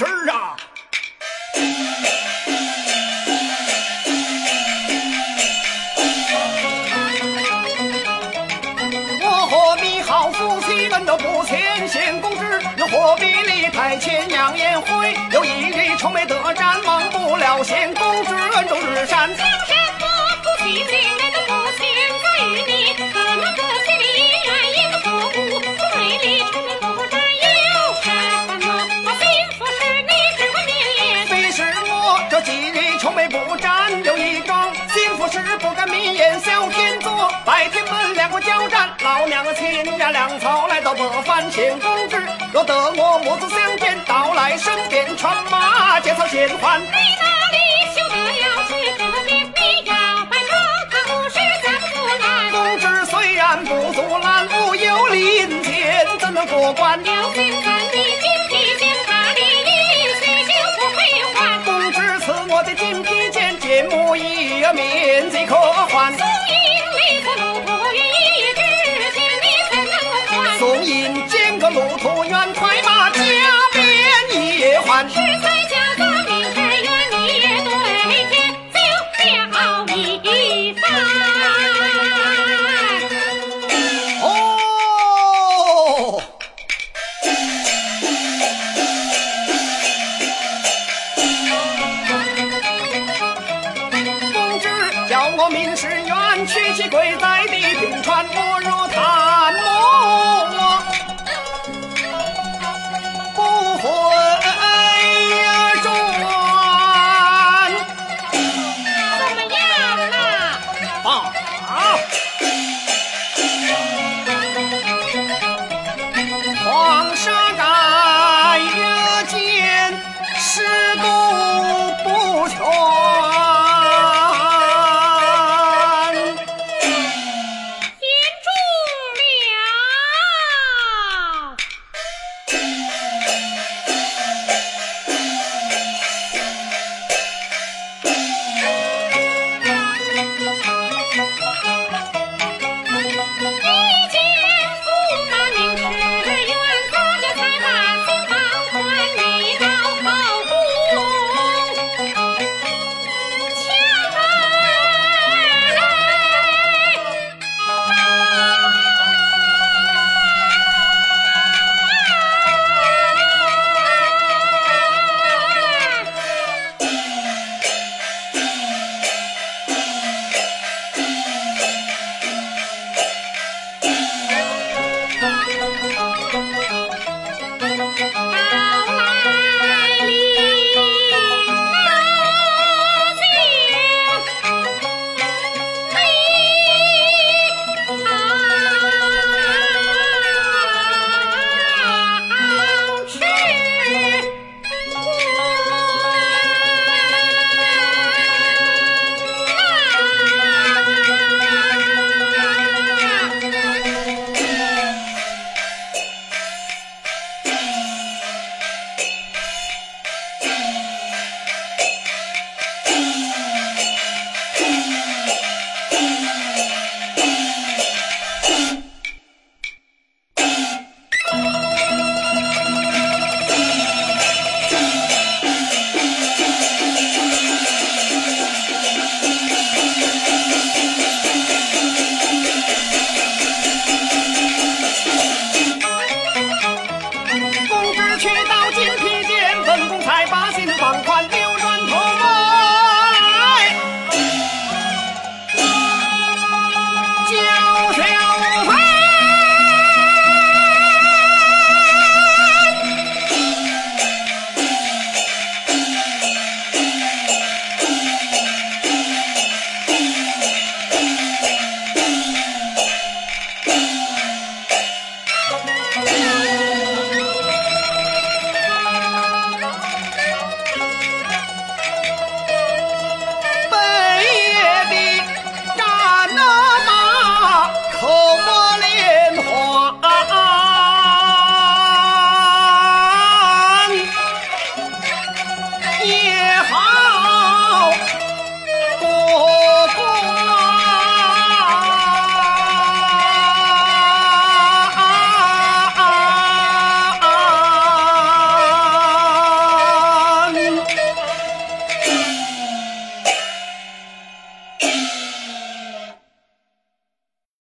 是啊我和你好夫妻恩德不前献公之又何必立太谦扬言灰有一日愁眉得展忘不了献公之恩重如山。江山不复金陵交战，老娘亲呀粮草来到北番县公之，若得我母子相见，到来身边传马结草先还。你哪里休得要去河边？你要拜他，他不是咱不来。公之虽然不足拦，无有林前怎能过关？要心看你金披肩，怕你一去就不回还。公之赐我的金披剑，金木一面即可还。送银礼服路途远，快马加鞭也还。是在家做明太远，你也对天就了一番。哦，公之叫我民事院取其归在